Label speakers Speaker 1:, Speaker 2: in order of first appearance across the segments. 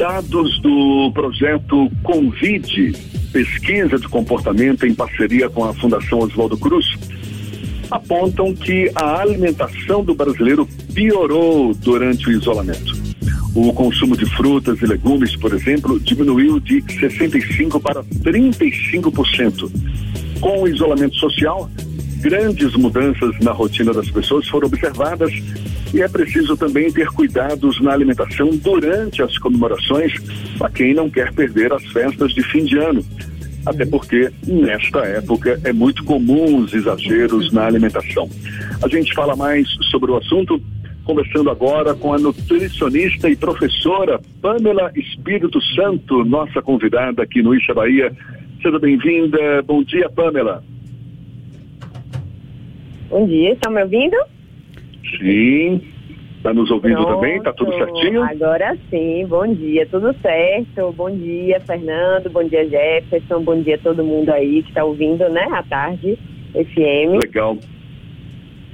Speaker 1: Dados do projeto Convide, pesquisa de comportamento em parceria com a Fundação Oswaldo Cruz, apontam que a alimentação do brasileiro piorou durante o isolamento. O consumo de frutas e legumes, por exemplo, diminuiu de 65% para 35%. Com o isolamento social, grandes mudanças na rotina das pessoas foram observadas e é preciso também ter cuidados na alimentação durante as comemorações para quem não quer perder as festas de fim de ano. Até porque nesta época é muito comum os exageros na alimentação. A gente fala mais sobre o assunto conversando agora com a nutricionista e professora Pamela Espírito Santo, nossa convidada aqui no Isha Bahia. Seja bem-vinda. Bom dia, Pamela.
Speaker 2: Bom dia, estão me ouvindo?
Speaker 1: Sim. Está nos ouvindo Pronto. também? Está tudo certinho?
Speaker 2: Agora sim, bom dia, tudo certo. Bom dia, Fernando, bom dia, Jefferson, bom dia a todo mundo aí que está ouvindo, né, à tarde, FM.
Speaker 1: Legal.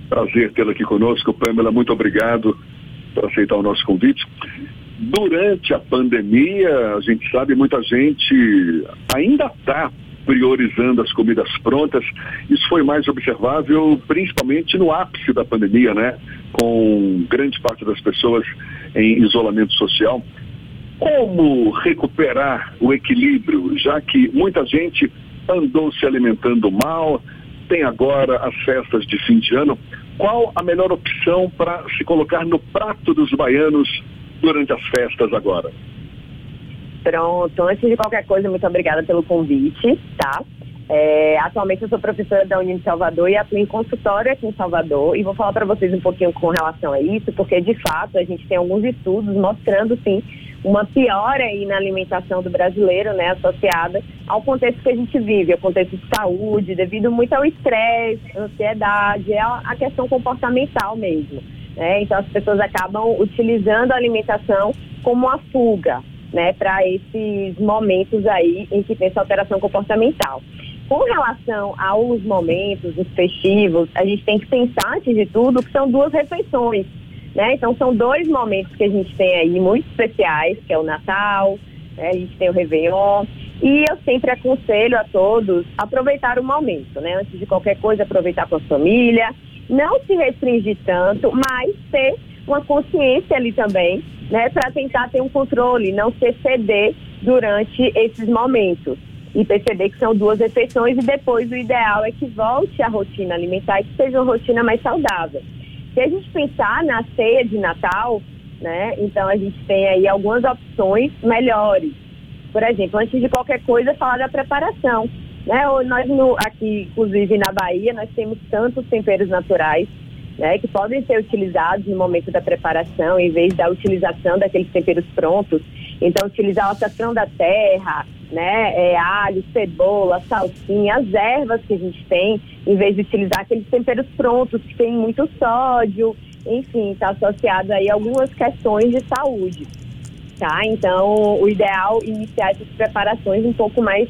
Speaker 1: Prazer tê-la aqui conosco, Pamela. Muito obrigado por aceitar o nosso convite. Durante a pandemia, a gente sabe, muita gente ainda está priorizando as comidas prontas. Isso foi mais observável principalmente no ápice da pandemia, né? Com grande parte das pessoas em isolamento social. Como recuperar o equilíbrio, já que muita gente andou se alimentando mal, tem agora as festas de fim de ano. Qual a melhor opção para se colocar no prato dos baianos durante as festas agora?
Speaker 2: Pronto, antes de qualquer coisa, muito obrigada pelo convite, tá? É, atualmente eu sou professora da de Salvador e atuo em consultório aqui em Salvador e vou falar para vocês um pouquinho com relação a isso, porque de fato a gente tem alguns estudos mostrando sim uma piora aí na alimentação do brasileiro, né, associada ao contexto que a gente vive, ao contexto de saúde, devido muito ao estresse, ansiedade, é a questão comportamental mesmo. Né? Então as pessoas acabam utilizando a alimentação como uma fuga, né, para esses momentos aí em que tem essa alteração comportamental. Com relação aos momentos, os festivos, a gente tem que pensar, antes de tudo, que são duas refeições. Né? Então são dois momentos que a gente tem aí muito especiais, que é o Natal, né? a gente tem o Réveillon. E eu sempre aconselho a todos aproveitar o momento, né? Antes de qualquer coisa, aproveitar com a família, não se restringir tanto, mas ter uma consciência ali também, né? Para tentar ter um controle, não se exceder durante esses momentos. E perceber que são duas refeições e depois o ideal é que volte a rotina alimentar e que seja uma rotina mais saudável. Se a gente pensar na ceia de Natal, né, então a gente tem aí algumas opções melhores. Por exemplo, antes de qualquer coisa, falar da preparação. Né? Nós no, aqui, inclusive na Bahia, nós temos tantos temperos naturais né, que podem ser utilizados no momento da preparação, em vez da utilização daqueles temperos prontos. Então, utilizar o açafrão da terra, né, é, alho, cebola, salsinha, as ervas que a gente tem, em vez de utilizar aqueles temperos prontos que tem muito sódio, enfim, está associado aí a algumas questões de saúde, tá? Então, o ideal é iniciar essas preparações um pouco mais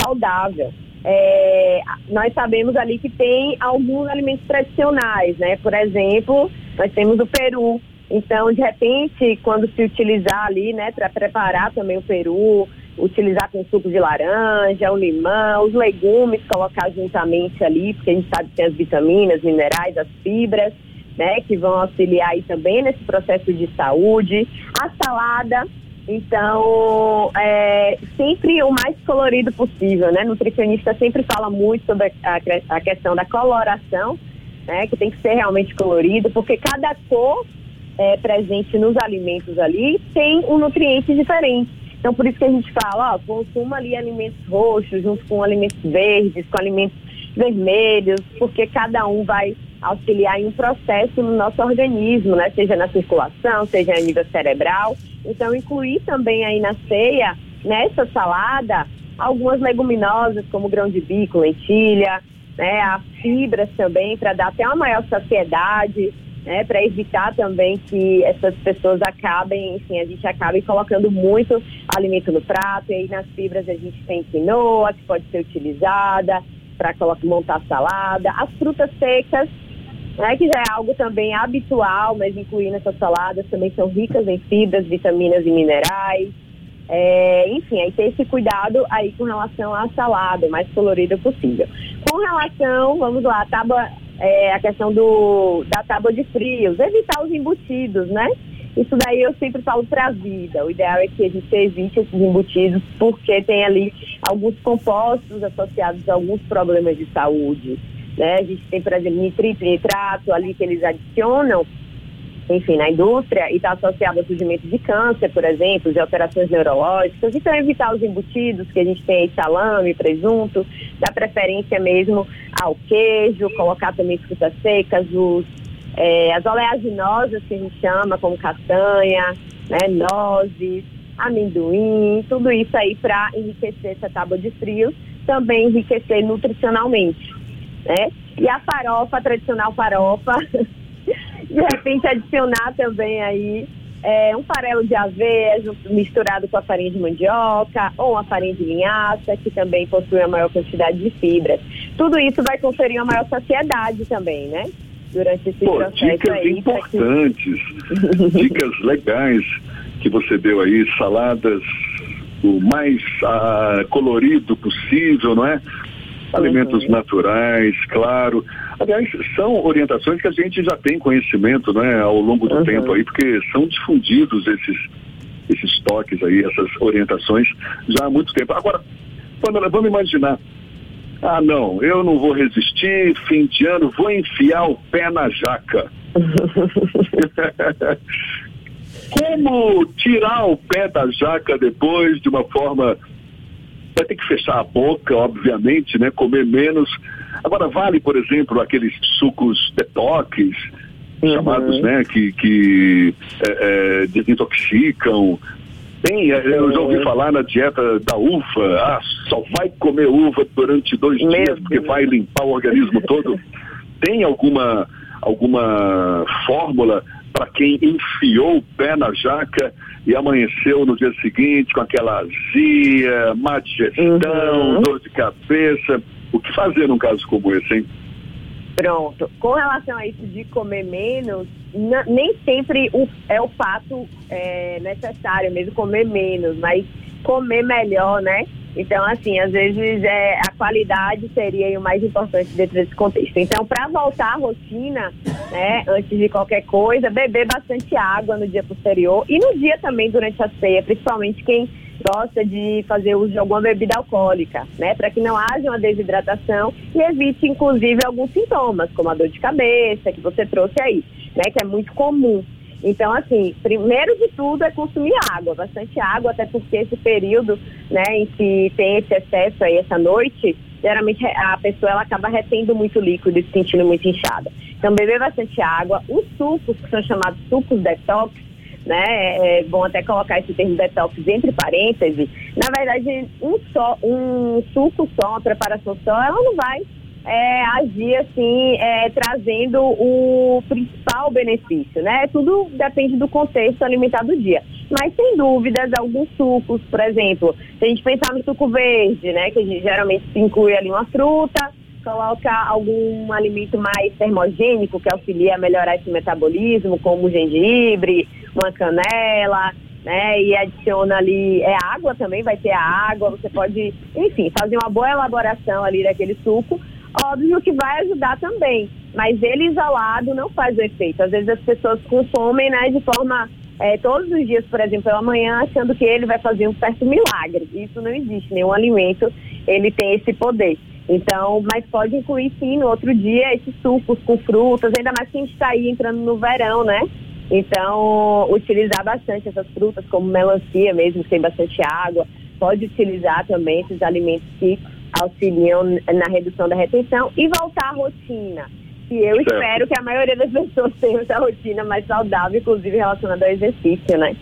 Speaker 2: saudável. É, nós sabemos ali que tem alguns alimentos tradicionais, né? Por exemplo, nós temos o peru. Então, de repente, quando se utilizar ali, né, para preparar também o peru, utilizar com suco de laranja, o limão, os legumes, colocar juntamente ali, porque a gente sabe que tem as vitaminas, minerais, as fibras, né, que vão auxiliar aí também nesse processo de saúde. A salada, então, é, sempre o mais colorido possível, né? Nutricionista sempre fala muito sobre a, a questão da coloração, né? Que tem que ser realmente colorido, porque cada cor é, presente nos alimentos ali tem um nutriente diferente. Então, por isso que a gente fala, ó, consuma ali alimentos roxos junto com alimentos verdes, com alimentos vermelhos, porque cada um vai auxiliar em um processo no nosso organismo, né? Seja na circulação, seja a nível cerebral. Então, incluir também aí na ceia, nessa salada, algumas leguminosas, como grão de bico, lentilha, né? As fibras também, para dar até uma maior saciedade né, para evitar também que essas pessoas acabem, enfim, a gente acabe colocando muito alimento no prato, e aí nas fibras a gente tem quinoa, que pode ser utilizada para montar salada, as frutas secas, né, que já é algo também habitual, mas incluindo essas saladas também são ricas em fibras, vitaminas e minerais. É, enfim, aí ter esse cuidado aí com relação à salada, mais colorida possível. Com relação, vamos lá, a tábua, é, a questão do, da tábua de frios, evitar os embutidos, né? Isso daí eu sempre falo para a vida. O ideal é que a gente evite esses embutidos, porque tem ali alguns compostos associados a alguns problemas de saúde. Né? A gente tem, por exemplo, nitrito, nitrato ali que eles adicionam, enfim, na indústria e está associado ao surgimento de câncer, por exemplo, de alterações neurológicas. Então, evitar os embutidos, que a gente tem aí salame, presunto, dá preferência mesmo ao queijo, colocar também frutas secas, os, é, as oleaginosas, que a gente chama, como castanha, né, nozes, amendoim, tudo isso aí para enriquecer essa tábua de frios, também enriquecer nutricionalmente, né? E a farofa, a tradicional farofa, de repente adicionar também aí é, um farelo de aveia misturado com a farinha de mandioca ou uma farinha de linhaça, que também possui a maior quantidade de fibras. Tudo isso vai conferir uma maior saciedade também, né? Durante esse Pô, processo
Speaker 1: dicas
Speaker 2: aí.
Speaker 1: importantes, dicas legais que você deu aí, saladas o mais ah, colorido possível, não é? Alimentos uhum. naturais, claro. Aliás, são orientações que a gente já tem conhecimento né, ao longo do uhum. tempo aí, porque são difundidos esses, esses toques aí, essas orientações já há muito tempo. Agora, Pamela, vamos imaginar. Ah, não, eu não vou resistir, fim de ano, vou enfiar o pé na jaca. Como tirar o pé da jaca depois de uma forma vai ter que fechar a boca, obviamente, né? Comer menos. Agora, vale, por exemplo, aqueles sucos detox, uhum. chamados, né? Que, que é, é, desintoxicam. Tem, é, eu já ouvi uhum. falar na dieta da uva, ah, só vai comer uva durante dois Meu dias porque vai limpar o organismo todo. Tem alguma, alguma fórmula para quem enfiou o pé na jaca e amanheceu no dia seguinte com aquela azia, má digestão, uhum. dor de cabeça. O que fazer num caso como esse, hein?
Speaker 2: Pronto. Com relação a isso de comer menos, nem sempre o, é o fato é, necessário mesmo comer menos, mas comer melhor, né? Então, assim, às vezes é, a qualidade seria o mais importante dentro desse contexto. Então, para voltar à rotina, né, antes de qualquer coisa, beber bastante água no dia posterior e no dia também durante a ceia, principalmente quem gosta de fazer uso de alguma bebida alcoólica, né, para que não haja uma desidratação e evite, inclusive, alguns sintomas, como a dor de cabeça que você trouxe aí, né, que é muito comum. Então, assim, primeiro de tudo é consumir água, bastante água, até porque esse período, né, em que tem esse excesso aí essa noite, geralmente a pessoa ela acaba retendo muito líquido e se sentindo muito inchada. Então, beber bastante água, os sucos, que são chamados sucos detox, né, é bom até colocar esse termo detox entre parênteses. Na verdade, um, só, um suco só, uma preparação só, ela não vai é, agir assim, é, trazendo o principal benefício, né? Tudo depende do contexto alimentar do dia. Mas sem dúvidas, alguns sucos, por exemplo, se a gente pensar no suco verde, né? Que a gente geralmente inclui ali uma fruta, coloca algum alimento mais termogênico que auxilia a melhorar esse metabolismo, como gengibre, uma canela, né? E adiciona ali é água também, vai ter a água, você pode, enfim, fazer uma boa elaboração ali daquele suco óbvio que vai ajudar também, mas ele isolado não faz o efeito. Às vezes as pessoas consomem, né, de forma é, todos os dias, por exemplo, pela manhã, achando que ele vai fazer um certo milagre. Isso não existe, nenhum alimento ele tem esse poder. Então, mas pode incluir sim no outro dia esses sucos com frutas, ainda mais que a gente está aí entrando no verão, né? Então, utilizar bastante essas frutas, como melancia mesmo, que tem bastante água. Pode utilizar também esses alimentos que auxiliam na redução da retenção e voltar à rotina. E eu certo. espero que a maioria das pessoas tenha essa rotina mais saudável, inclusive relacionada ao exercício, né?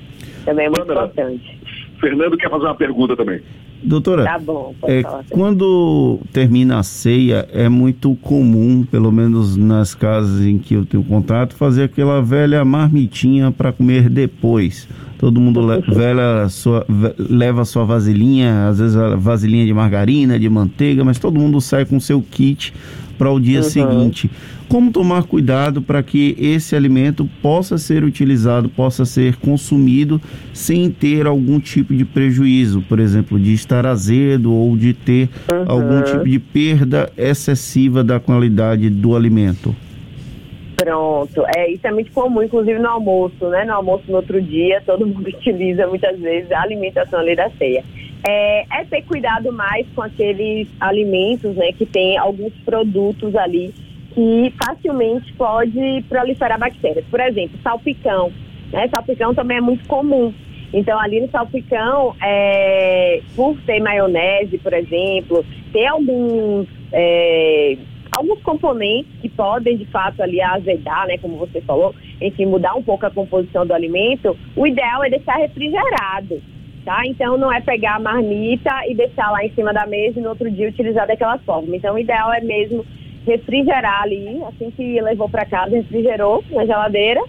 Speaker 2: Também é muito importante.
Speaker 1: Fernando quer fazer uma pergunta também.
Speaker 3: Doutora,
Speaker 2: tá bom,
Speaker 3: é, quando termina a ceia, é muito comum, pelo menos nas casas em que eu tenho contato, fazer aquela velha marmitinha para comer depois. Todo mundo le vela sua, leva sua vasilhinha, às vezes a vasilhinha de margarina, de manteiga, mas todo mundo sai com seu kit para o dia uhum. seguinte. Como tomar cuidado para que esse alimento possa ser utilizado, possa ser consumido sem ter algum tipo de prejuízo, por exemplo, de estar azedo ou de ter uhum. algum tipo de perda excessiva da qualidade do alimento?
Speaker 2: Pronto, é, isso é muito comum, inclusive no almoço, né? No almoço no outro dia, todo mundo utiliza muitas vezes a alimentação ali da ceia. É, é ter cuidado mais com aqueles alimentos, né? Que tem alguns produtos ali que facilmente pode proliferar bactérias. Por exemplo, salpicão. Né? Salpicão também é muito comum. Então, ali no salpicão, é, por ter maionese, por exemplo, ter alguns é, alguns componentes que podem, de fato, ali azedar, né, como você falou, enfim, mudar um pouco a composição do alimento, o ideal é deixar refrigerado, tá? Então, não é pegar a marmita e deixar lá em cima da mesa e no outro dia utilizar daquela forma. Então, o ideal é mesmo refrigerar ali, assim que levou para casa, refrigerou na geladeira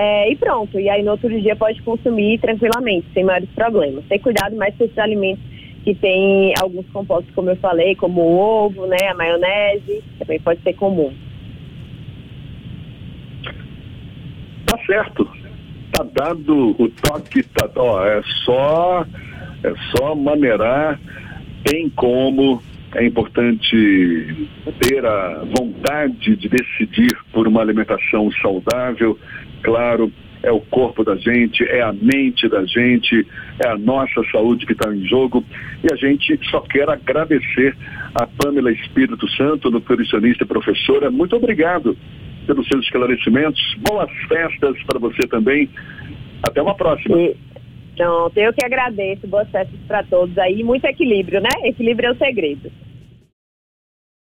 Speaker 2: é, e pronto. E aí, no outro dia, pode consumir tranquilamente, sem maiores problemas. Ter cuidado mais com esses alimentos que tem alguns compostos, como eu falei, como o ovo, né, a maionese, também pode ser comum.
Speaker 1: Tá certo. Tá dado o toque, tá, ó, é só é só maneirar, tem como, é importante ter a vontade de decidir por uma alimentação saudável, claro, é o corpo da gente, é a mente da gente, é a nossa saúde que está em jogo. E a gente só quer agradecer a Pamela Espírito Santo, nutricionista e professora. Muito obrigado pelos seus esclarecimentos. Boas festas para você também. Até uma próxima.
Speaker 2: Então, eu que agradeço. Boas festas para todos aí. Muito equilíbrio, né? Equilíbrio é o segredo.